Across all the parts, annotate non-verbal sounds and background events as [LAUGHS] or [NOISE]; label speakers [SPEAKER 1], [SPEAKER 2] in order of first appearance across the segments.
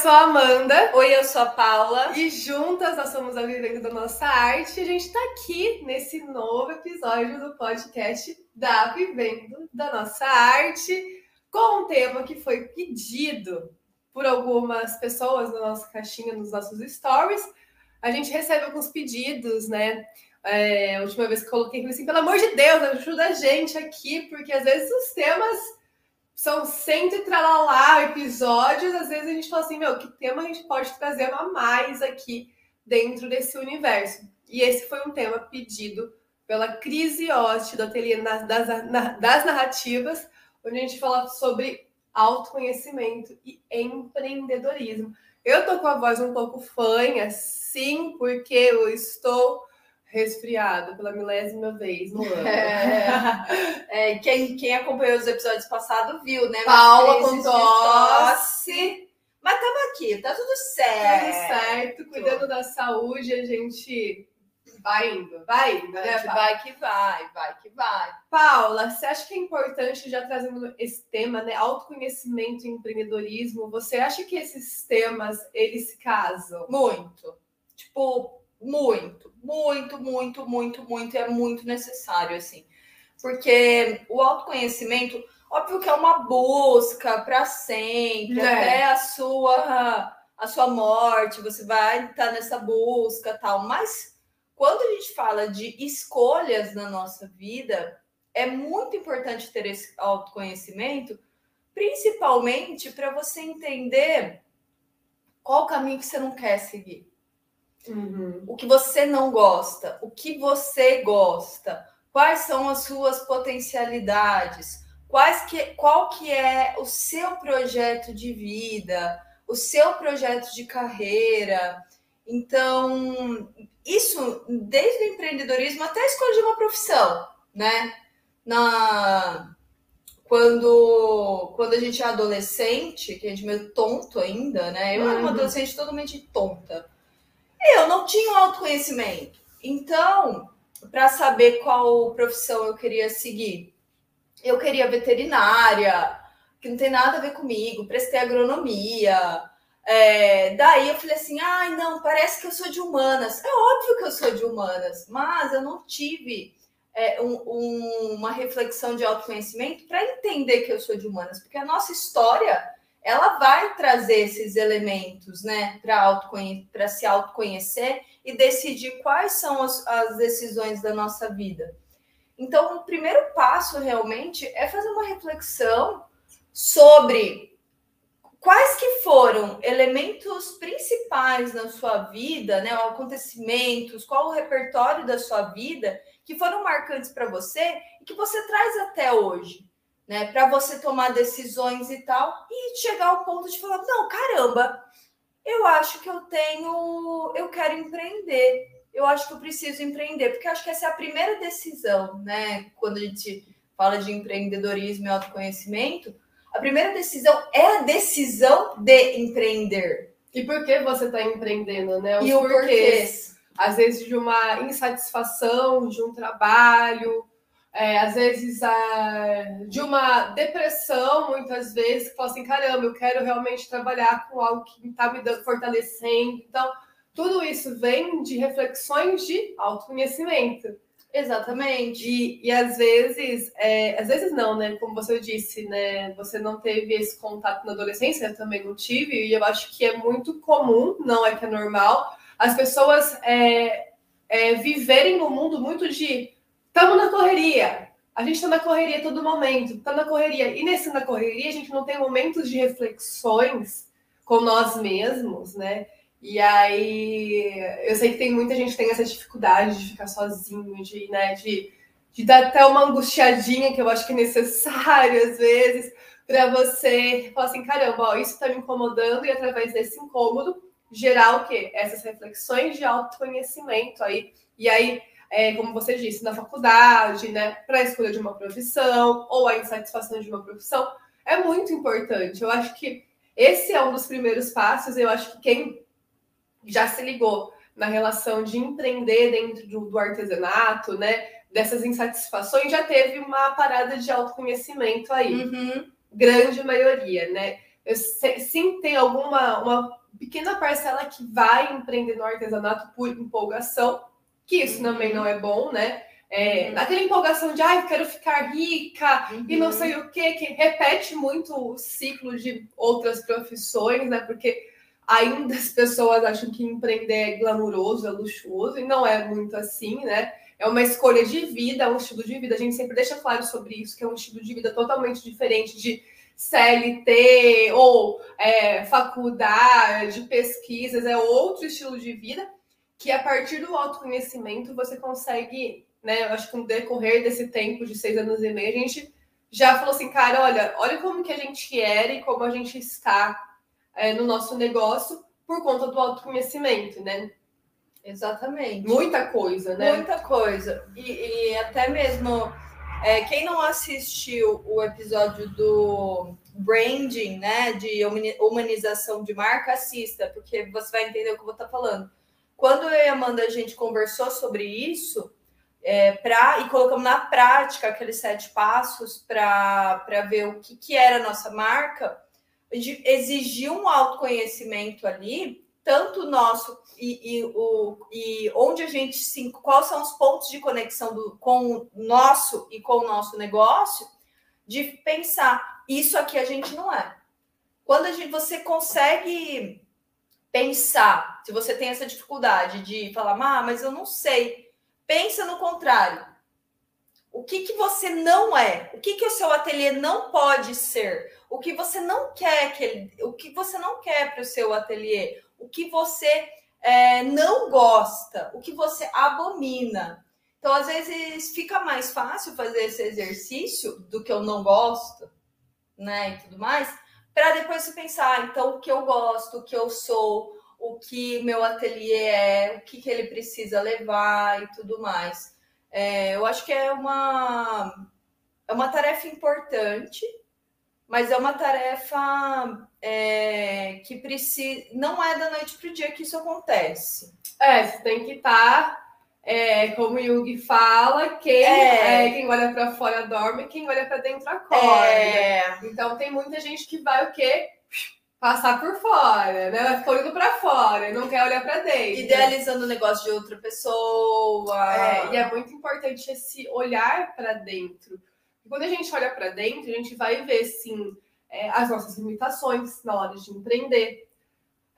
[SPEAKER 1] sou a Amanda.
[SPEAKER 2] Oi, eu sou a Paula.
[SPEAKER 1] E juntas nós somos a Vivendo da Nossa Arte. E a gente está aqui nesse novo episódio do podcast da Vivendo da Nossa Arte, com um tema que foi pedido por algumas pessoas na nossa caixinha, nos nossos stories. A gente recebe alguns pedidos, né? É, a última vez que coloquei, falei assim, pelo amor de Deus, ajuda a gente aqui, porque às vezes os temas são cento e tralalá episódios, às vezes a gente fala assim, meu, que tema a gente pode trazer a mais aqui dentro desse universo? E esse foi um tema pedido pela Crise Oste, do Ateliê das, das Narrativas, onde a gente fala sobre autoconhecimento e empreendedorismo. Eu tô com a voz um pouco fanha, sim, porque eu estou resfriado pela milésima vez no ano.
[SPEAKER 2] É, [LAUGHS] é, quem, quem acompanhou os episódios passados viu, né?
[SPEAKER 1] Paula com tosse.
[SPEAKER 2] Mas estamos aqui, tá tudo certo.
[SPEAKER 1] Tudo certo, cuidando da saúde, a gente vai indo, vai indo,
[SPEAKER 2] né? Vai que vai, vai que vai.
[SPEAKER 1] Paula, você acha que é importante, já trazendo esse tema, né? Autoconhecimento e empreendedorismo, você acha que esses temas, eles se casam?
[SPEAKER 2] Muito. Tipo, muito, muito, muito, muito, muito, é muito necessário, assim. Porque o autoconhecimento, óbvio que é uma busca para sempre, é. até a sua a sua morte, você vai estar nessa busca, tal, mas quando a gente fala de escolhas na nossa vida, é muito importante ter esse autoconhecimento, principalmente para você entender qual caminho que você não quer seguir. Uhum. O que você não gosta, o que você gosta, quais são as suas potencialidades, quais que, qual que é o seu projeto de vida, o seu projeto de carreira. Então, isso desde o empreendedorismo até a escolha de uma profissão, né? Na quando, quando a gente é adolescente, que a gente é meio tonto ainda, né? Eu uhum. era uma uhum. adolescente totalmente tonta. Eu não tinha um autoconhecimento. Então, para saber qual profissão eu queria seguir, eu queria veterinária, que não tem nada a ver comigo, prestei agronomia. É, daí eu falei assim: ai, ah, não, parece que eu sou de humanas. É óbvio que eu sou de humanas, mas eu não tive é, um, um, uma reflexão de autoconhecimento para entender que eu sou de humanas, porque a nossa história ela vai trazer esses elementos, né, para se autoconhecer e decidir quais são as, as decisões da nossa vida. Então, o primeiro passo realmente é fazer uma reflexão sobre quais que foram elementos principais na sua vida, né, acontecimentos, qual o repertório da sua vida que foram marcantes para você e que você traz até hoje né? Para você tomar decisões e tal, e chegar ao ponto de falar: não, caramba, eu acho que eu tenho, eu quero empreender, eu acho que eu preciso empreender, porque acho que essa é a primeira decisão, né? Quando a gente fala de empreendedorismo e autoconhecimento, a primeira decisão é a decisão de empreender.
[SPEAKER 1] E por que você está empreendendo, né?
[SPEAKER 2] Os e o porquê?
[SPEAKER 1] Às vezes de uma insatisfação, de um trabalho, é, às vezes é, de uma depressão, muitas vezes, que fala assim: caramba, eu quero realmente trabalhar com algo que está me fortalecendo. Então, tudo isso vem de reflexões de autoconhecimento.
[SPEAKER 2] Exatamente.
[SPEAKER 1] E, e às vezes, é, às vezes não, né? Como você disse, né? Você não teve esse contato na adolescência, eu também não tive, e eu acho que é muito comum, não é que é normal, as pessoas é, é, viverem no mundo muito de Estamos na correria. A gente está na correria todo momento, está na correria. E nesse na correria, a gente não tem momentos de reflexões com nós mesmos, né? E aí, eu sei que tem muita gente que tem essa dificuldade de ficar sozinho, de, né, de, de dar até uma angustiadinha, que eu acho que é necessário às vezes, para você falar assim: caramba, ó, isso está me incomodando, e através desse incômodo, gerar o quê? Essas reflexões de autoconhecimento aí. E aí, é, como você disse, na faculdade, né, para a escolha de uma profissão ou a insatisfação de uma profissão, é muito importante. Eu acho que esse é um dos primeiros passos. Eu acho que quem já se ligou na relação de empreender dentro do, do artesanato, né, dessas insatisfações, já teve uma parada de autoconhecimento aí. Uhum. Grande maioria, né? Eu, sim, tem alguma uma pequena parcela que vai empreender no artesanato por empolgação, que isso também não é bom, né? É, uhum. Aquela empolgação de, ai, quero ficar rica uhum. e não uhum. sei o quê, que repete muito o ciclo de outras profissões, né? Porque ainda as pessoas acham que empreender é glamuroso, é luxuoso, e não é muito assim, né? É uma escolha de vida, é um estilo de vida. A gente sempre deixa claro sobre isso, que é um estilo de vida totalmente diferente de CLT ou é, faculdade, pesquisas, é outro estilo de vida que a partir do autoconhecimento você consegue, né? Eu acho que no decorrer desse tempo de seis anos e meio, a gente já falou assim, cara, olha, olha como que a gente era e como a gente está é, no nosso negócio por conta do autoconhecimento, né?
[SPEAKER 2] Exatamente.
[SPEAKER 1] Muita coisa, né?
[SPEAKER 2] Muita coisa. E, e até mesmo é, quem não assistiu o episódio do branding, né? De humanização de marca, assista, porque você vai entender o que eu vou estar falando. Quando eu e a Amanda a gente conversou sobre isso, é, pra, e colocamos na prática aqueles sete passos para ver o que, que era a nossa marca, exigiu um autoconhecimento ali, tanto nosso e, e, o, e onde a gente se. Quais são os pontos de conexão do, com o nosso e com o nosso negócio, de pensar, isso aqui a gente não é. Quando a gente, você consegue pensar, se você tem essa dificuldade de falar, ah, mas eu não sei, pensa no contrário. O que, que você não é? O que, que o seu ateliê não pode ser? O que você não quer que ele, o que você não quer para o seu ateliê? O que você é, não gosta? O que você abomina? Então, às vezes, fica mais fácil fazer esse exercício do que eu não gosto, né? E tudo mais, para depois você pensar, então, o que eu gosto, o que eu sou, o que meu ateliê é, o que, que ele precisa levar e tudo mais. É, eu acho que é uma, é uma tarefa importante, mas é uma tarefa é, que precisa. Não é da noite para o dia que isso acontece.
[SPEAKER 1] É, você tem que estar. É, como o Jung fala, quem, é. é quem olha para fora dorme, quem olha para dentro acorda. É. Então tem muita gente que vai o quê? passar por fora, né? Vai ficar olhando para fora, não quer olhar para dentro.
[SPEAKER 2] Idealizando o negócio de outra pessoa.
[SPEAKER 1] É, e é muito importante esse olhar para dentro. E quando a gente olha para dentro, a gente vai ver, sim, é, as nossas limitações na hora de empreender,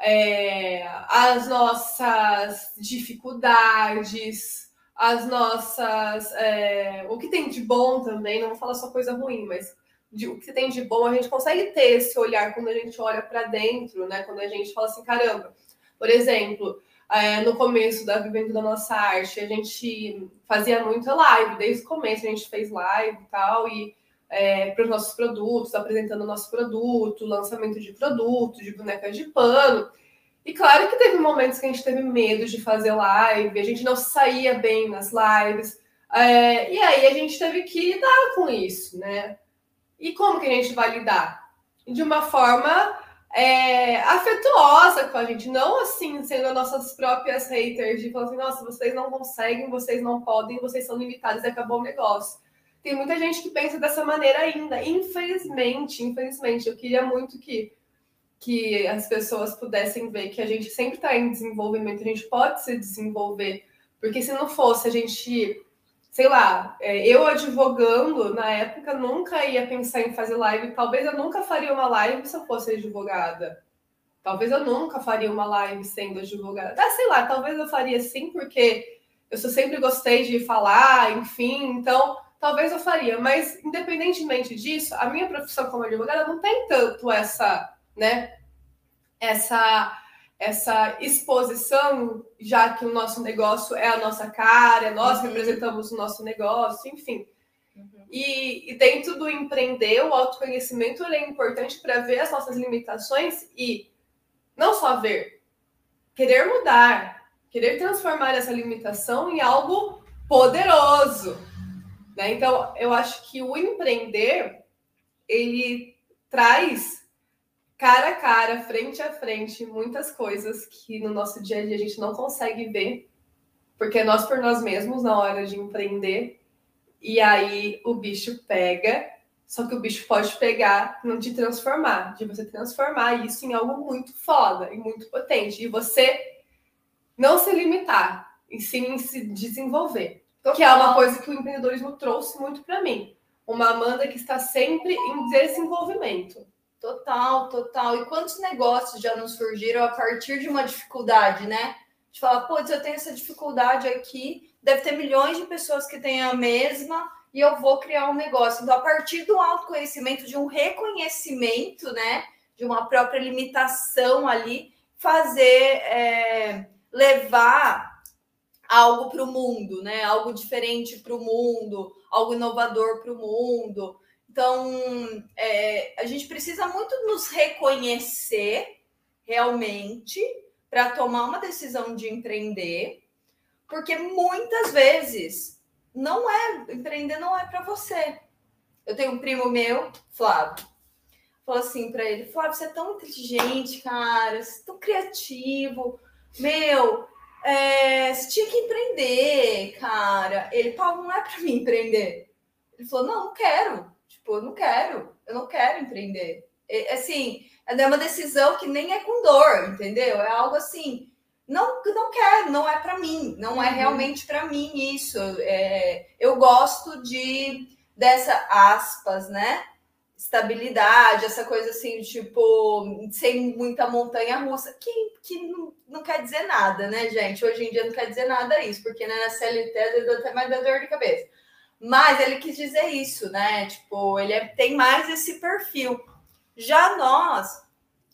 [SPEAKER 1] é, as nossas dificuldades, as nossas. É, o que tem de bom também, não vou falar só coisa ruim, mas de, o que tem de bom, a gente consegue ter esse olhar quando a gente olha para dentro, né? Quando a gente fala assim, caramba, por exemplo, é, no começo da Vivendo da Nossa Arte, a gente fazia muita live, desde o começo a gente fez live e tal, e é, para os nossos produtos, apresentando o nosso produto, lançamento de produto, de bonecas de pano. E claro que teve momentos que a gente teve medo de fazer live, a gente não saía bem nas lives, é, e aí a gente teve que lidar com isso, né? E como que a gente vai lidar? De uma forma é, afetuosa com a gente, não assim, sendo nossas próprias haters, de falar assim, nossa, vocês não conseguem, vocês não podem, vocês são limitados e acabou o negócio. Tem muita gente que pensa dessa maneira ainda, infelizmente, infelizmente. Eu queria muito que, que as pessoas pudessem ver que a gente sempre está em desenvolvimento, a gente pode se desenvolver, porque se não fosse a gente sei lá, é, eu advogando na época nunca ia pensar em fazer live. Talvez eu nunca faria uma live se eu fosse advogada. Talvez eu nunca faria uma live sendo advogada. Ah, sei lá, talvez eu faria sim, porque eu sempre gostei de falar, enfim, então talvez eu faria. Mas independentemente disso, a minha profissão como advogada não tem tanto essa, né? Essa essa exposição, já que o nosso negócio é a nossa cara, nós uhum. representamos o nosso negócio, enfim. Uhum. E, e, dentro do empreender, o autoconhecimento é importante para ver as nossas limitações e não só ver, querer mudar, querer transformar essa limitação em algo poderoso. Né? Então, eu acho que o empreender ele traz cara a cara, frente a frente, muitas coisas que no nosso dia a dia a gente não consegue ver, porque é nós por nós mesmos na hora de empreender, e aí o bicho pega. Só que o bicho pode pegar, não te transformar, de você transformar isso em algo muito foda e muito potente. E você não se limitar, e sim se desenvolver. Total. Que é uma coisa que o empreendedorismo trouxe muito para mim. Uma Amanda que está sempre em desenvolvimento.
[SPEAKER 2] Total, total. E quantos negócios já não surgiram a partir de uma dificuldade, né? De falar, putz, eu tenho essa dificuldade aqui, deve ter milhões de pessoas que têm a mesma e eu vou criar um negócio. Então, a partir do autoconhecimento, de um reconhecimento, né? De uma própria limitação ali, fazer, é, levar algo para o mundo, né? Algo diferente para o mundo, algo inovador para o mundo. Então, é, a gente precisa muito nos reconhecer realmente para tomar uma decisão de empreender, porque muitas vezes não é empreender não é para você. Eu tenho um primo meu, Flávio, falou assim para ele: Flávio, você é tão inteligente, cara, você é tão criativo, meu. É, você tinha que empreender, cara. Ele, Paulo, não é para mim empreender. Ele falou: Não, não quero. Tipo, eu não quero, eu não quero empreender. É, assim, é uma decisão que nem é com dor, entendeu? É algo assim, não, não quero, não é para mim, não é uhum. realmente para mim isso. É, eu gosto de dessa aspas, né? Estabilidade, essa coisa assim, tipo, sem muita montanha russa, que, que não, não quer dizer nada, né, gente? Hoje em dia não quer dizer nada isso, porque né, na CLT às até mais dor de cabeça. Mas ele quis dizer isso, né? Tipo, ele é, tem mais esse perfil. Já nós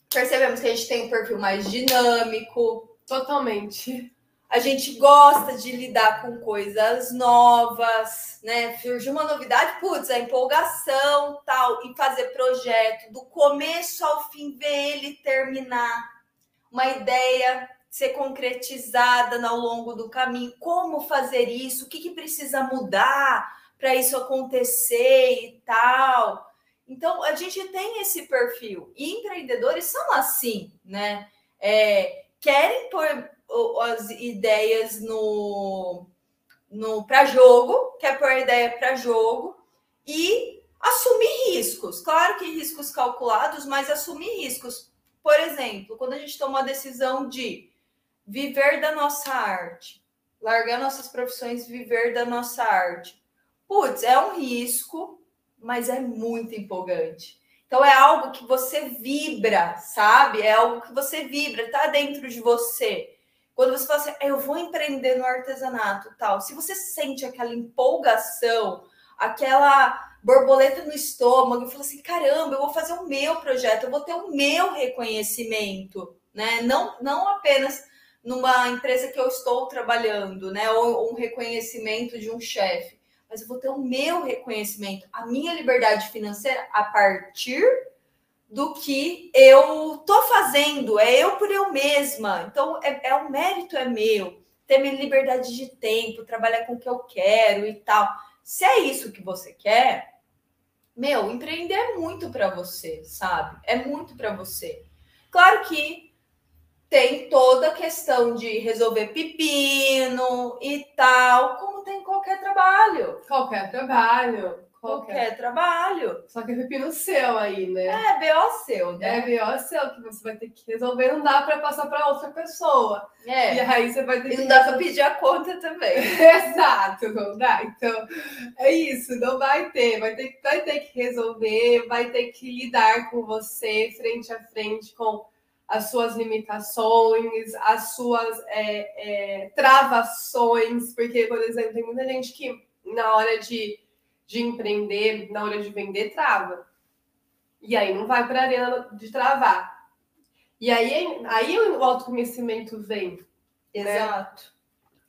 [SPEAKER 2] percebemos que a gente tem um perfil mais dinâmico.
[SPEAKER 1] Totalmente.
[SPEAKER 2] A gente gosta de lidar com coisas novas, né? Surge uma novidade, putz, a empolgação, tal, e fazer projeto do começo ao fim, ver ele terminar. Uma ideia ser concretizada ao longo do caminho. Como fazer isso? O que, que precisa mudar? para isso acontecer e tal. Então, a gente tem esse perfil. E empreendedores são assim, né? É, querem as ideias no, no para jogo, quer pôr a ideia para jogo e assumir riscos. Claro que riscos calculados, mas assumir riscos. Por exemplo, quando a gente toma a decisão de viver da nossa arte, largar nossas profissões, viver da nossa arte putz, é um risco, mas é muito empolgante. Então é algo que você vibra, sabe? É algo que você vibra, tá dentro de você. Quando você fala assim, eu vou empreender no artesanato, tal. Se você sente aquela empolgação, aquela borboleta no estômago, e fala assim, caramba, eu vou fazer o meu projeto, eu vou ter o meu reconhecimento, né? Não, não apenas numa empresa que eu estou trabalhando, né? Ou um reconhecimento de um chefe mas eu vou ter o meu reconhecimento, a minha liberdade financeira a partir do que eu tô fazendo, é eu por eu mesma. Então, é, é o mérito é meu, ter minha liberdade de tempo, trabalhar com o que eu quero e tal. Se é isso que você quer, meu, empreender é muito para você, sabe? É muito para você. Claro que tem toda a questão de resolver pepino e tal, como tem qualquer trabalho.
[SPEAKER 1] Qualquer trabalho.
[SPEAKER 2] Qualquer, qualquer trabalho.
[SPEAKER 1] Só que é pepino seu aí, né?
[SPEAKER 2] É, BO seu, né?
[SPEAKER 1] É BO seu que você vai ter que resolver. Não dá para passar para outra pessoa.
[SPEAKER 2] É.
[SPEAKER 1] E aí você vai ter
[SPEAKER 2] e
[SPEAKER 1] que.
[SPEAKER 2] não dá para pedir a conta também. [LAUGHS]
[SPEAKER 1] Exato, não dá. Então, é isso. Não vai ter. Vai ter, vai ter que resolver, vai ter que lidar com você frente a frente com as suas limitações, as suas é, é, travações, porque, por exemplo, tem muita gente que na hora de, de empreender, na hora de vender, trava. E aí não vai para a arena de travar. E aí, aí o autoconhecimento vem.
[SPEAKER 2] Né? Exato. Né?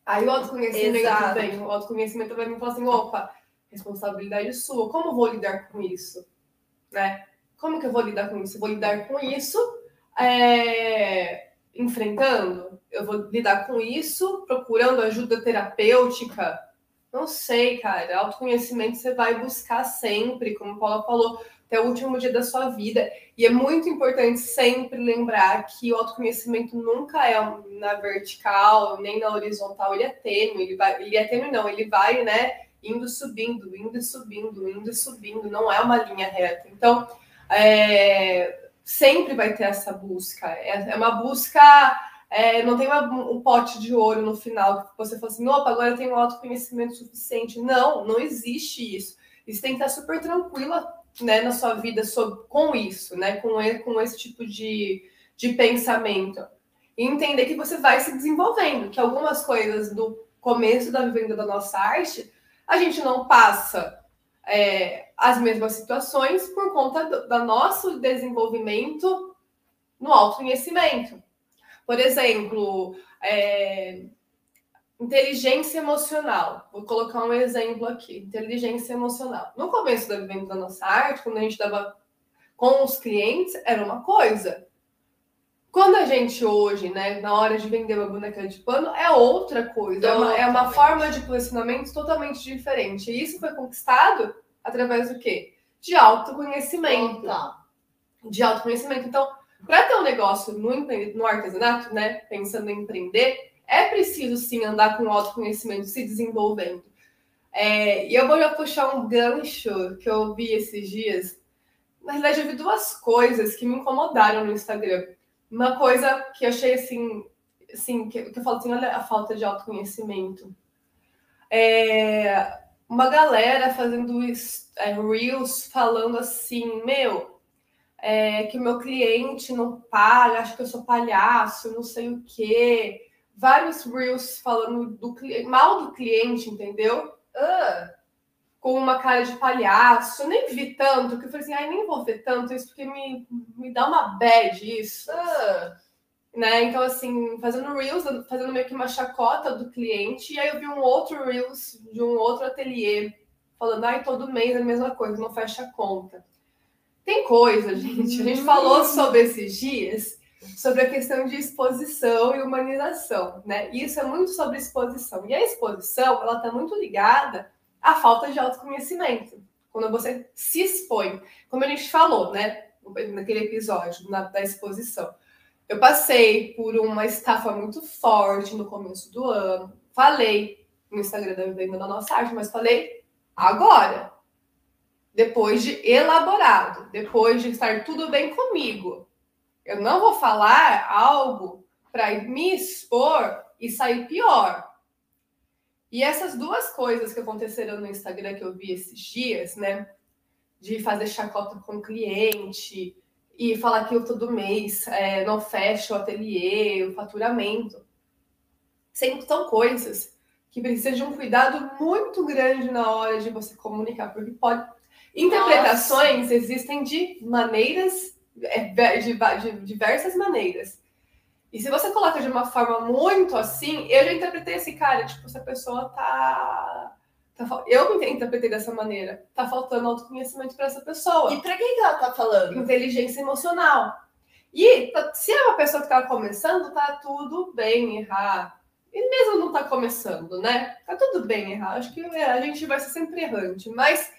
[SPEAKER 1] Aí o autoconhecimento Exato. vem. O autoconhecimento vai me falar assim: opa, responsabilidade sua, como vou lidar com isso? Né? Como que eu vou lidar com isso? Eu vou lidar com isso é, enfrentando? Eu vou lidar com isso, procurando ajuda terapêutica? Não sei, cara. Autoconhecimento você vai buscar sempre, como a Paula falou, até o último dia da sua vida. E é muito importante sempre lembrar que o autoconhecimento nunca é na vertical, nem na horizontal, ele é tênue, ele vai, ele é tênue não, ele vai, né, indo subindo, indo subindo, indo subindo, não é uma linha reta. Então, é, sempre vai ter essa busca. É, é uma busca, é, não tem uma, um pote de ouro no final que você fala assim, opa, agora eu tenho autoconhecimento suficiente. Não, não existe isso. Você tem que estar super tranquila né, na sua vida sobre, com isso, né, com, com esse tipo de, de pensamento. E entender que você vai se desenvolvendo, que algumas coisas do começo da venda da nossa arte, a gente não passa é, as mesmas situações por conta do, do nosso desenvolvimento no autoconhecimento. Por exemplo, é, inteligência emocional. Vou colocar um exemplo aqui: inteligência emocional. No começo da venda da nossa arte, quando a gente estava com os clientes, era uma coisa. Quando a gente hoje, né, na hora de vender uma boneca de pano, é outra coisa. É uma, é uma forma de posicionamento totalmente diferente. E isso foi conquistado através do quê? De autoconhecimento. De autoconhecimento. Então, para ter um negócio no, no artesanato, né, pensando em empreender, é preciso sim andar com autoconhecimento, se desenvolvendo. É, e eu vou já puxar um gancho que eu vi esses dias. Na verdade, eu vi duas coisas que me incomodaram no Instagram. Uma coisa que eu achei assim, assim que, que eu falo assim, olha a falta de autoconhecimento. É, uma galera fazendo é, reels falando assim, meu, é, que o meu cliente não paga, acho que eu sou palhaço, não sei o quê. Vários reels falando do mal do cliente, entendeu? Uh, com uma cara de palhaço. Eu nem vi tanto, que eu falei assim, ai, nem vou ver tanto isso, porque me, me dá uma bad isso. Uh, né? Então, assim, fazendo Reels, fazendo meio que uma chacota do cliente, e aí eu vi um outro Reels de um outro ateliê falando, ai, todo mês é a mesma coisa, não fecha a conta. Tem coisa, gente. A gente falou sobre esses dias, sobre a questão de exposição e humanização, né? Isso é muito sobre exposição. E a exposição, ela está muito ligada a falta de autoconhecimento. Quando você se expõe, como a gente falou, né, naquele episódio na, da exposição. Eu passei por uma estafa muito forte no começo do ano. Falei no Instagram da Vivenda da Nossa Arte, mas falei agora. Depois de elaborado, depois de estar tudo bem comigo. Eu não vou falar algo para me expor e sair pior. E essas duas coisas que aconteceram no Instagram que eu vi esses dias, né? De fazer chacota com cliente e falar que eu todo mês é, não fecho o ateliê, o faturamento. Sempre são coisas que precisam de um cuidado muito grande na hora de você comunicar, porque pode. Interpretações Nossa. existem de maneiras, é, de, de diversas maneiras. E se você coloca de uma forma muito assim, eu já interpretei esse cara, tipo, essa pessoa tá. tá eu me interpretei dessa maneira. Tá faltando autoconhecimento para essa pessoa.
[SPEAKER 2] E para quem que ela tá falando?
[SPEAKER 1] Inteligência emocional. E tá, se é uma pessoa que tá começando, tá tudo bem errar. E mesmo não tá começando, né? Tá tudo bem errar. Acho que é, a gente vai ser sempre errante. Mas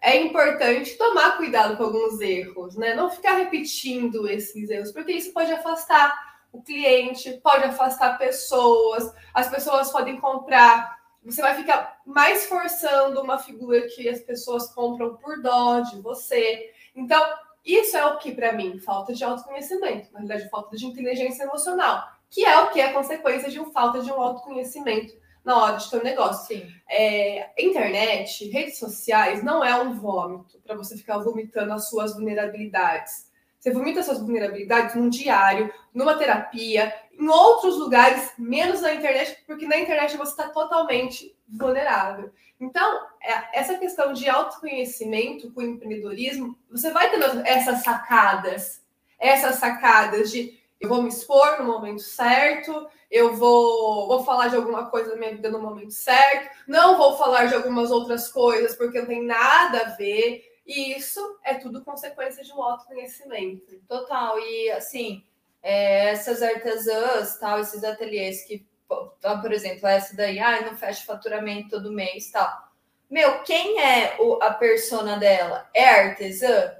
[SPEAKER 1] é importante tomar cuidado com alguns erros, né? Não ficar repetindo esses erros, porque isso pode afastar o cliente, pode afastar pessoas, as pessoas podem comprar. Você vai ficar mais forçando uma figura que as pessoas compram por dó de você. Então, isso é o que, para mim, falta de autoconhecimento, na verdade, falta de inteligência emocional, que é o que é consequência de uma falta de um autoconhecimento na hora de ter um negócio.
[SPEAKER 2] Sim.
[SPEAKER 1] É, internet, redes sociais, não é um vômito para você ficar vomitando as suas vulnerabilidades. Você vomita suas vulnerabilidades num diário, numa terapia, em outros lugares, menos na internet, porque na internet você está totalmente vulnerável. Então, é, essa questão de autoconhecimento com empreendedorismo, você vai tendo essas sacadas, essas sacadas de eu vou me expor no momento certo, eu vou, vou falar de alguma coisa da minha vida no momento certo, não vou falar de algumas outras coisas porque não tem nada a ver. E isso é tudo consequência de um autoconhecimento.
[SPEAKER 2] Total. E assim, é, essas artesãs, tal, esses ateliês que, por exemplo, essa daí, ah, não fecha faturamento todo mês, tal. Meu, quem é o, a persona dela? É artesã?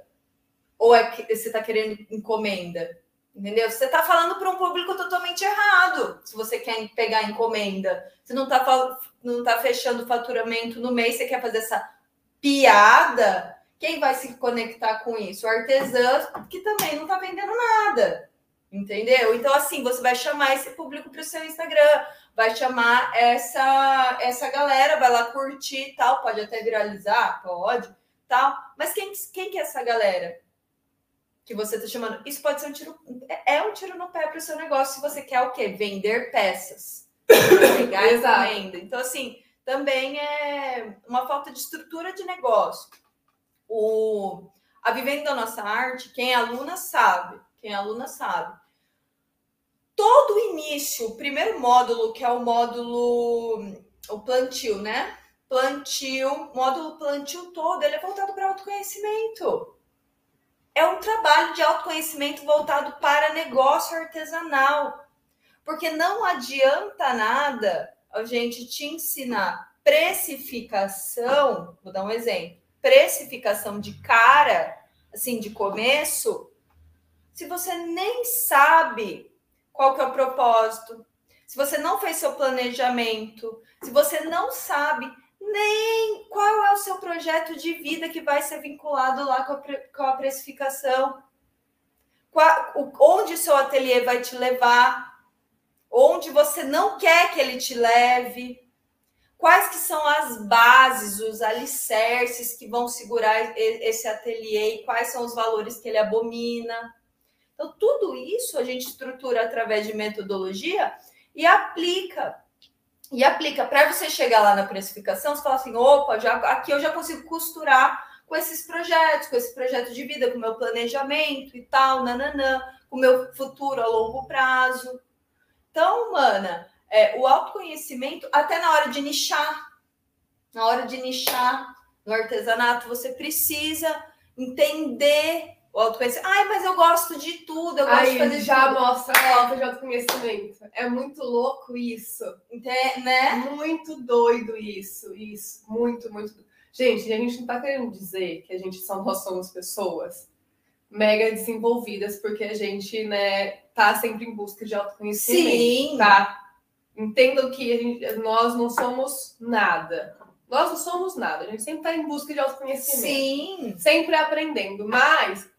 [SPEAKER 2] Ou é que você está querendo encomenda? Entendeu? Você está falando para um público totalmente errado. Se você quer pegar encomenda, você não está não tá fechando faturamento no mês, você quer fazer essa piada. Quem vai se conectar com isso? O artesã que também não está vendendo nada. Entendeu? Então, assim, você vai chamar esse público para o seu Instagram, vai chamar essa essa galera, vai lá curtir tal, pode até viralizar, pode, tal. Mas quem, quem que é essa galera? Que você está chamando. Isso pode ser um tiro, é, é um tiro no pé para o seu negócio se você quer o quê? Vender peças. [COUGHS] Pegar essa venda. Então, assim, também é uma falta de estrutura de negócio. O, a Vivendo da Nossa Arte, quem é aluna sabe, quem é aluna sabe. Todo o início, o primeiro módulo, que é o módulo, o plantio, né? Plantio, módulo plantio todo, ele é voltado para autoconhecimento é um trabalho de autoconhecimento voltado para negócio artesanal. Porque não adianta nada a gente te ensinar precificação, vou dar um exemplo, precificação de cara, assim, de começo, se você nem sabe qual que é o propósito, se você não fez seu planejamento, se você não sabe nem qual é o seu projeto de vida que vai ser vinculado lá com a, com a precificação. Qual, onde seu ateliê vai te levar, onde você não quer que ele te leve, quais que são as bases, os alicerces que vão segurar esse ateliê e quais são os valores que ele abomina. Então, tudo isso a gente estrutura através de metodologia e aplica e aplica. Para você chegar lá na precificação, você fala assim: opa, já, aqui eu já consigo costurar com esses projetos, com esse projeto de vida, com o meu planejamento e tal, nananã, com o meu futuro a longo prazo. Então, mana, é, o autoconhecimento, até na hora de nichar, na hora de nichar no artesanato, você precisa entender o autoconhecimento. Ai, mas eu gosto de tudo, eu gosto Ai, de fazer
[SPEAKER 1] já
[SPEAKER 2] tudo.
[SPEAKER 1] mostra a falta de autoconhecimento. É muito louco isso.
[SPEAKER 2] Entende, né?
[SPEAKER 1] Muito doido isso. Isso. Muito, muito. Gente, a gente não tá querendo dizer que a gente são, nós somos pessoas mega desenvolvidas, porque a gente, né, tá sempre em busca de autoconhecimento. Sim. Tá? Entendam que gente, nós não somos nada. Nós não somos nada. A gente sempre está em busca de autoconhecimento. Sim. Sempre aprendendo. Mas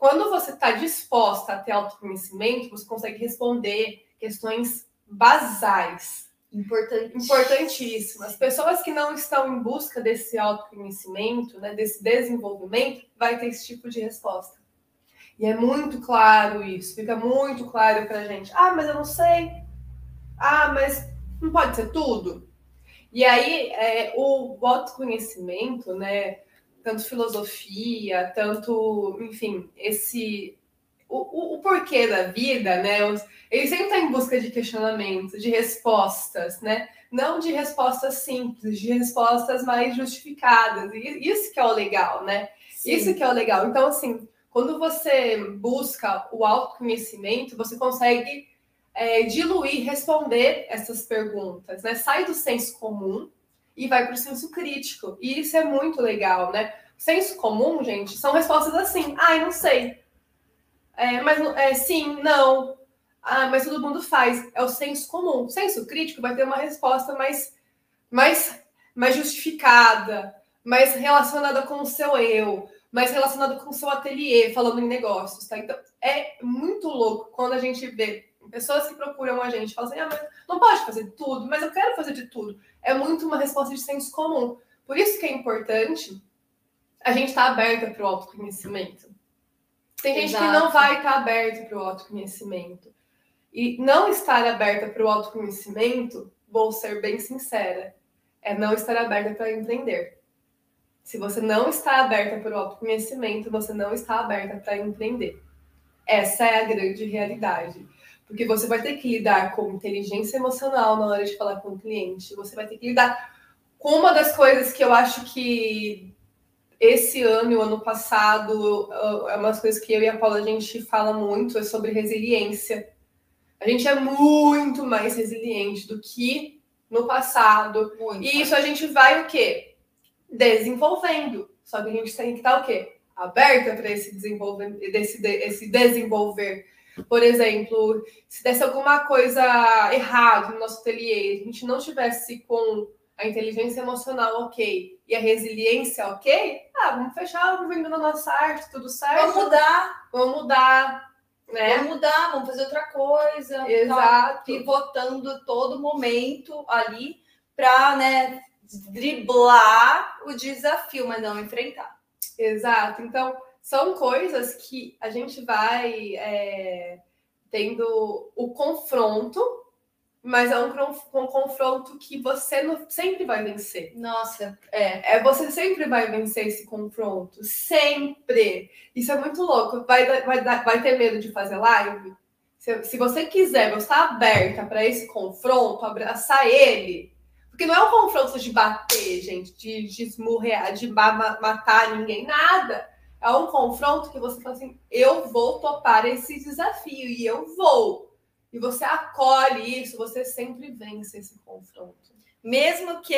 [SPEAKER 1] quando você está disposta a ter autoconhecimento, você consegue responder questões basais.
[SPEAKER 2] Importantíssimas.
[SPEAKER 1] Importantíssimas. Pessoas que não estão em busca desse autoconhecimento, né, desse desenvolvimento, vai ter esse tipo de resposta. E é muito claro isso, fica muito claro para a gente. Ah, mas eu não sei. Ah, mas não pode ser tudo. E aí, é, o autoconhecimento, né? Tanto filosofia, tanto, enfim, esse o, o, o porquê da vida, né? Ele sempre está em busca de questionamento, de respostas, né? Não de respostas simples, de respostas mais justificadas. E isso que é o legal, né? Sim. Isso que é o legal. Então, assim, quando você busca o autoconhecimento, você consegue é, diluir, responder essas perguntas, né? Sai do senso comum e vai para o senso crítico. E isso é muito legal, né? Senso comum, gente, são respostas assim. Ai, não sei. É, mas é, sim, não. Ah, mas todo mundo faz. É o senso comum. O senso crítico vai ter uma resposta mais, mais, mais justificada, mais relacionada com o seu eu, mais relacionada com o seu ateliê, falando em negócios, tá? Então, é muito louco quando a gente vê pessoas que procuram a gente, falam assim, ah, mas não pode fazer tudo, mas eu quero fazer de tudo é muito uma resposta de senso comum. Por isso que é importante a gente estar tá aberta para o autoconhecimento. Tem gente Exato. que não vai estar tá aberta para o autoconhecimento. E não estar aberta para o autoconhecimento, vou ser bem sincera, é não estar aberta para empreender. Se você não está aberta para o autoconhecimento, você não está aberta para empreender. Essa é a grande realidade. Porque você vai ter que lidar com inteligência emocional na hora de falar com o cliente. Você vai ter que lidar com uma das coisas que eu acho que esse ano e o ano passado é umas coisas que eu e a Paula a gente fala muito é sobre resiliência. A gente é muito mais resiliente do que no passado. Muito. E isso a gente vai o quê? Desenvolvendo. Só que a gente tem que estar o quê? Aberta para esse desenvolver, desse, esse desenvolver. Por exemplo, se desse alguma coisa errada no nosso ateliê, a gente não tivesse com a inteligência emocional ok e a resiliência ok, ah, vamos fechar, vamos vendendo a nossa arte, tudo certo.
[SPEAKER 2] Vamos mudar.
[SPEAKER 1] Vamos mudar. Né?
[SPEAKER 2] Vamos mudar, vamos fazer outra coisa.
[SPEAKER 1] Exato.
[SPEAKER 2] Pivotando todo momento ali para né, driblar o desafio, mas não enfrentar.
[SPEAKER 1] Exato. Então, são coisas que a gente vai é, tendo o confronto, mas é um, um confronto que você não, sempre vai vencer.
[SPEAKER 2] Nossa, é.
[SPEAKER 1] é. Você sempre vai vencer esse confronto. Sempre. Isso é muito louco. Vai, vai, vai ter medo de fazer live? Se, se você quiser, você está aberta para esse confronto, abraçar ele. Porque não é um confronto de bater, gente, de, de esmurrear, de matar ninguém, nada é um confronto que você fala assim: eu vou topar esse desafio e eu vou. E você acolhe isso, você sempre vence esse confronto.
[SPEAKER 2] Mesmo que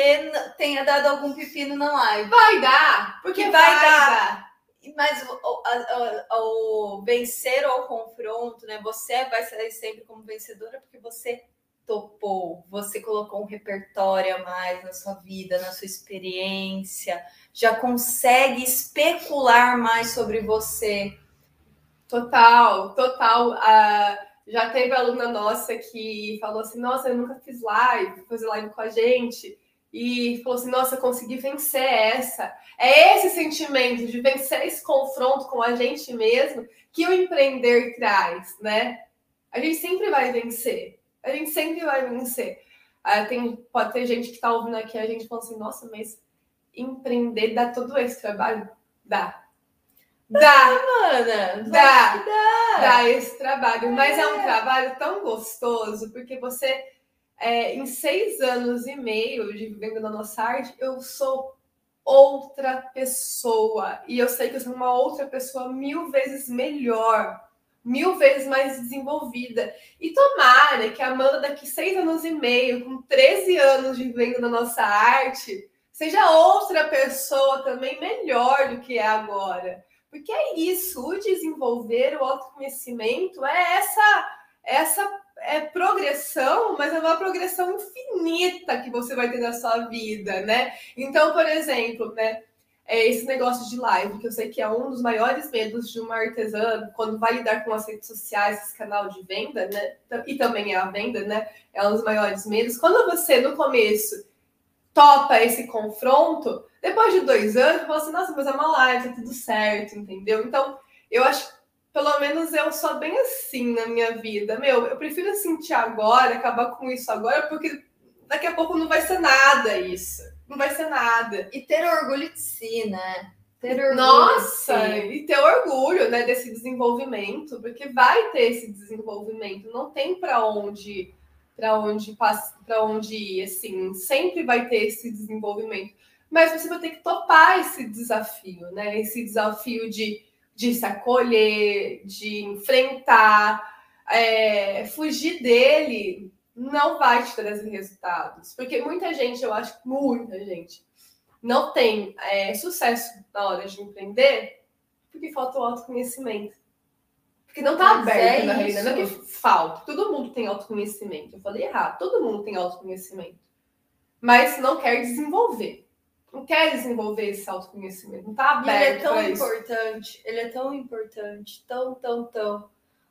[SPEAKER 2] tenha dado algum pepino na live.
[SPEAKER 1] Vai dar, porque vai, vai dar. dar.
[SPEAKER 2] Mas o, o, o, o vencer o confronto, né? Você vai sair sempre como vencedora porque você topou, você colocou um repertório a mais na sua vida, na sua experiência, já consegue especular mais sobre você.
[SPEAKER 1] Total, total. Uh, já teve aluna nossa que falou assim: Nossa, eu nunca fiz live, fazer live com a gente. E falou assim: Nossa, consegui vencer essa. É esse sentimento de vencer esse confronto com a gente mesmo que o empreender traz, né? A gente sempre vai vencer a gente sempre vai vencer. Uh, tem, pode ter gente que está ouvindo aqui a gente falando assim, nossa, mas empreender dá todo esse trabalho? Dá. Dá, mana. Dá. Dá. Dá esse trabalho. É. Mas é um trabalho tão gostoso, porque você, é, em seis anos e meio de vivendo na nossa arte, eu sou outra pessoa. E eu sei que eu sou uma outra pessoa mil vezes melhor mil vezes mais desenvolvida. E tomara que a Amanda, daqui seis anos e meio, com 13 anos vivendo na nossa arte, seja outra pessoa também melhor do que é agora. Porque é isso, o desenvolver, o autoconhecimento é essa, essa é progressão, mas é uma progressão infinita que você vai ter na sua vida, né? Então, por exemplo, né? É esse negócio de live, que eu sei que é um dos maiores medos de uma artesã quando vai lidar com as redes sociais, esse canal de venda, né? E também é a venda, né? É um dos maiores medos. Quando você, no começo, topa esse confronto, depois de dois anos, você assim, nossa, mas é uma live, tá tudo certo, entendeu? Então, eu acho pelo menos eu sou bem assim na minha vida. Meu, eu prefiro sentir agora, acabar com isso agora, porque daqui a pouco não vai ser nada isso não vai ser nada.
[SPEAKER 2] E ter orgulho de si, né?
[SPEAKER 1] Ter orgulho Nossa, si. e ter orgulho, né, desse desenvolvimento, porque vai ter esse desenvolvimento, não tem para onde para onde para onde ir, assim, sempre vai ter esse desenvolvimento. Mas você vai ter que topar esse desafio, né? Esse desafio de, de se acolher, de enfrentar, é, fugir dele não vai te trazer resultados. Porque muita gente, eu acho que muita gente, não tem é, sucesso na hora de empreender porque falta o autoconhecimento. Porque não está aberto é na realidade, não é que falta. Todo mundo tem autoconhecimento. Eu falei errado, todo mundo tem autoconhecimento. Mas não quer desenvolver. Não quer desenvolver esse autoconhecimento. Não está aberto.
[SPEAKER 2] E ele é tão importante, ele é tão importante, tão, tão, tão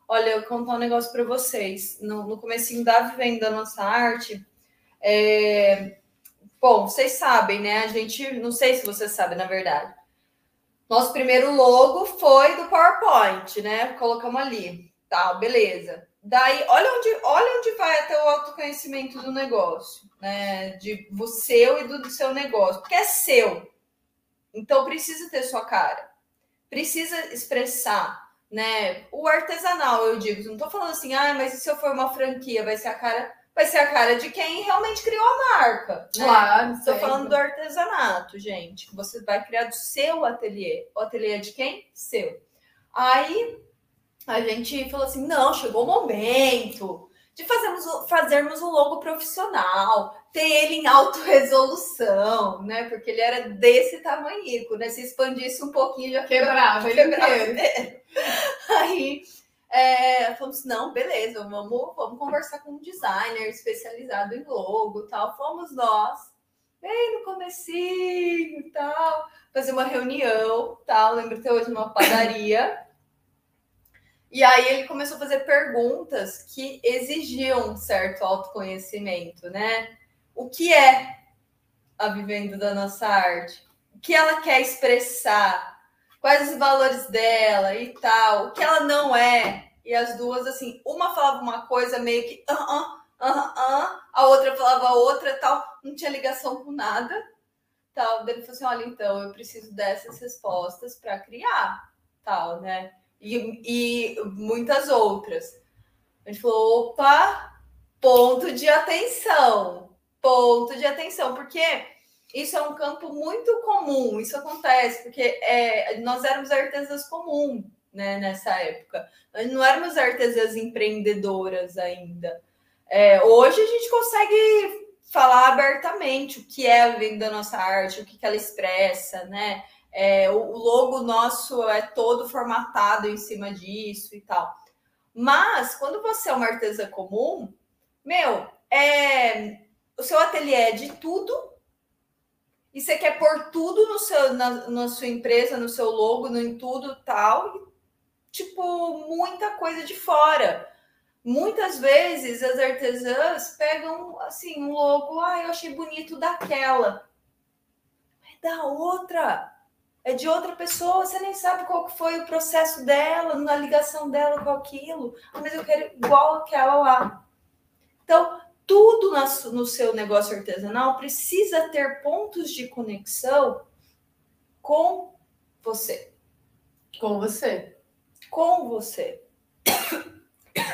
[SPEAKER 2] Olha, eu vou contar um negócio para vocês. No, no comecinho da Vivendo da Nossa Arte, é... bom, vocês sabem, né? A gente, não sei se vocês sabem, na verdade. Nosso primeiro logo foi do PowerPoint, né? Colocamos ali. Tá, beleza. Daí, olha onde, olha onde vai até o autoconhecimento do negócio, né? De seu e do, do seu negócio, porque é seu. Então precisa ter sua cara. Precisa expressar né? O artesanal, eu digo, não tô falando assim, ah, mas se eu for uma franquia, vai ser a cara, vai ser a cara de quem realmente criou a marca. Né?
[SPEAKER 1] Claro.
[SPEAKER 2] Estou falando do artesanato, gente, que você vai criar do seu ateliê. O ateliê é de quem? Seu. Aí a gente falou assim: não, chegou o momento de fazermos, fazermos um logo profissional, ter ele em alta resolução, né? Porque ele era desse tamanho, né? Se expandisse um pouquinho, já
[SPEAKER 1] quebrava, ele quebrava
[SPEAKER 2] inteiro. [LAUGHS] Aí é, falamos, não, beleza, vamos, vamos conversar com um designer especializado em logo tal. Fomos nós, bem no comecinho e tal, fazer uma reunião, tal, lembro até hoje numa padaria. E aí ele começou a fazer perguntas que exigiam certo autoconhecimento, né? O que é a vivendo da nossa arte? O que ela quer expressar? Quais os valores dela e tal? O que ela não é? E as duas, assim, uma falava uma coisa meio que uh -uh, uh -uh, a outra falava outra tal, não tinha ligação com nada. Tal. Daí ele falou assim: olha, então eu preciso dessas respostas para criar, tal, né? E, e muitas outras. A gente falou: opa, ponto de atenção, ponto de atenção, porque isso é um campo muito comum, isso acontece, porque é, nós éramos artesãs comuns né, nessa época. Nós não éramos artesãs empreendedoras ainda. É, hoje a gente consegue falar abertamente o que é venda da nossa arte, o que, que ela expressa, né? É, o, o logo nosso é todo formatado em cima disso e tal. Mas quando você é uma artesã comum, meu, é, o seu ateliê é de tudo e você quer pôr tudo no seu, na, na sua empresa, no seu logo, no, em tudo tal, tipo, muita coisa de fora. Muitas vezes as artesãs pegam assim um logo, ah, eu achei bonito daquela. É da outra. É de outra pessoa, você nem sabe qual foi o processo dela, na ligação dela com aquilo. Ah, mas eu quero igual aquela lá. Então, tudo no seu negócio artesanal precisa ter pontos de conexão com você.
[SPEAKER 1] Com você
[SPEAKER 2] com você.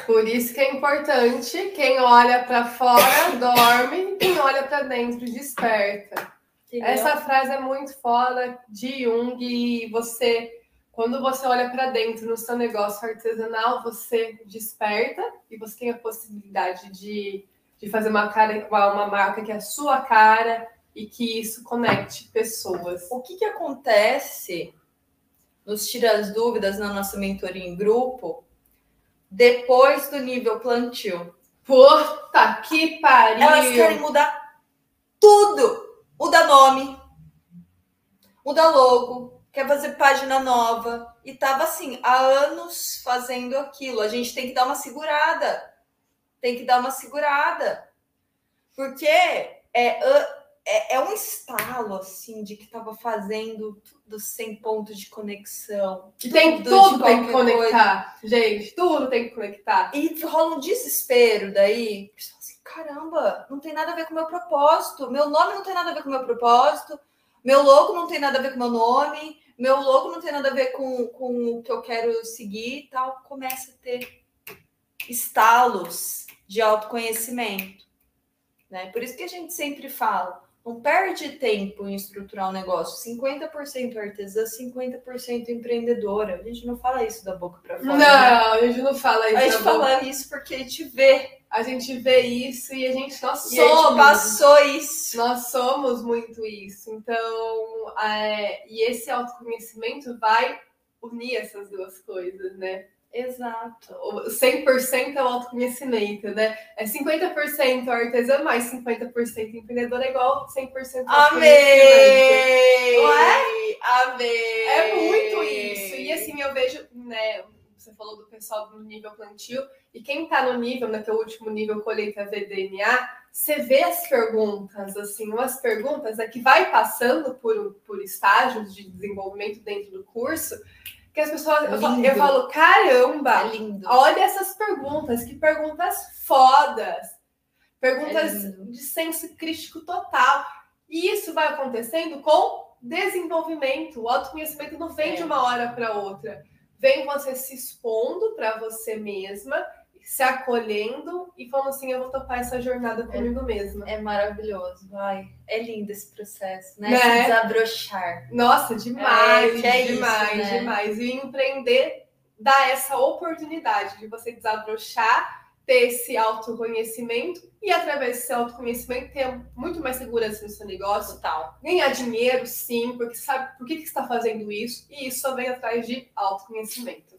[SPEAKER 1] Por isso que é importante quem olha para fora dorme, quem olha para dentro desperta. Entendeu? Essa frase é muito foda de Jung e você quando você olha para dentro no seu negócio artesanal, você desperta e você tem a possibilidade de, de fazer uma, cara, uma marca que é a sua cara e que isso conecte pessoas.
[SPEAKER 2] O que, que acontece nos tira as dúvidas na nossa mentoria em grupo, depois do nível plantio.
[SPEAKER 1] Puta que pariu!
[SPEAKER 2] Elas querem mudar tudo. Muda nome, muda logo, quer fazer página nova. E tava assim, há anos fazendo aquilo. A gente tem que dar uma segurada. Tem que dar uma segurada. Porque é, é, é um estalo, assim, de que estava fazendo tudo sem ponto de conexão.
[SPEAKER 1] E tem tudo tem que conectar, coisa. gente, tudo tem que conectar.
[SPEAKER 2] E rola um desespero daí, assim, caramba, não tem nada a ver com o meu propósito, meu nome não tem nada a ver com o meu propósito, meu logo não tem nada a ver com o meu nome, meu logo não tem nada a ver com, com o que eu quero seguir e tal. Começa a ter estalos de autoconhecimento. Né? Por isso que a gente sempre fala, não perde tempo em estruturar um negócio. 50% artesã, 50% empreendedora. A gente não fala isso da boca para fora.
[SPEAKER 1] Não, né? a gente não fala isso.
[SPEAKER 2] A gente fala boca. isso porque a gente vê.
[SPEAKER 1] A gente vê isso e a gente nós
[SPEAKER 2] somos. A gente passou isso.
[SPEAKER 1] Nós somos muito isso. Então, é, e esse autoconhecimento vai unir essas duas coisas, né?
[SPEAKER 2] Exato.
[SPEAKER 1] 100% é o autoconhecimento, né? É 50% artesã mais 50% empreendedor é igual 100%
[SPEAKER 2] Amém!
[SPEAKER 1] Não é?
[SPEAKER 2] Amém!
[SPEAKER 1] É muito isso. E assim, eu vejo, né? Você falou do pessoal no nível plantio, e quem tá no nível, naquele último nível colheita VDNA, você vê as perguntas, assim, umas perguntas né, que vai passando por, por estágios de desenvolvimento dentro do curso, que as pessoas. Eu falo, eu falo, caramba! É lindo. Olha essas perguntas, que perguntas fodas! Perguntas é de senso crítico total. E isso vai acontecendo com desenvolvimento. O autoconhecimento não vem é. de uma hora para outra. Vem você se expondo para você mesma se acolhendo e falando assim, eu vou topar essa jornada é. comigo
[SPEAKER 2] é,
[SPEAKER 1] mesma.
[SPEAKER 2] É maravilhoso, vai. É lindo esse processo, né? né? Se desabrochar.
[SPEAKER 1] Nossa, demais, é, é demais, isso, né? demais. E empreender dá essa oportunidade de você desabrochar, ter esse autoconhecimento e através desse autoconhecimento ter muito mais segurança no seu negócio, tal. Ganhar dinheiro, sim, porque sabe por que, que você está fazendo isso, e isso só vem atrás de autoconhecimento.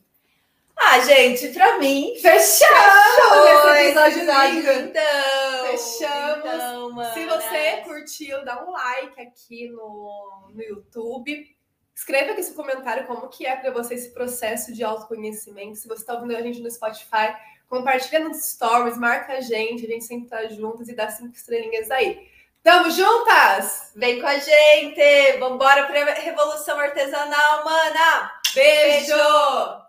[SPEAKER 2] Ah, gente, pra mim.
[SPEAKER 1] Fechamos esse episódio,
[SPEAKER 2] episódio então.
[SPEAKER 1] Fechamos.
[SPEAKER 2] Então.
[SPEAKER 1] Se você curtiu, dá um like aqui no, no YouTube. Escreva aqui seu comentário como que é para você esse processo de autoconhecimento. Se você está ouvindo a gente no Spotify, compartilha nos stories, marca a gente, a gente sempre tá juntas e dá cinco estrelinhas aí. Tamo juntas?
[SPEAKER 2] Vem com a gente! Vambora pra Revolução Artesanal, mana!
[SPEAKER 1] Beijo!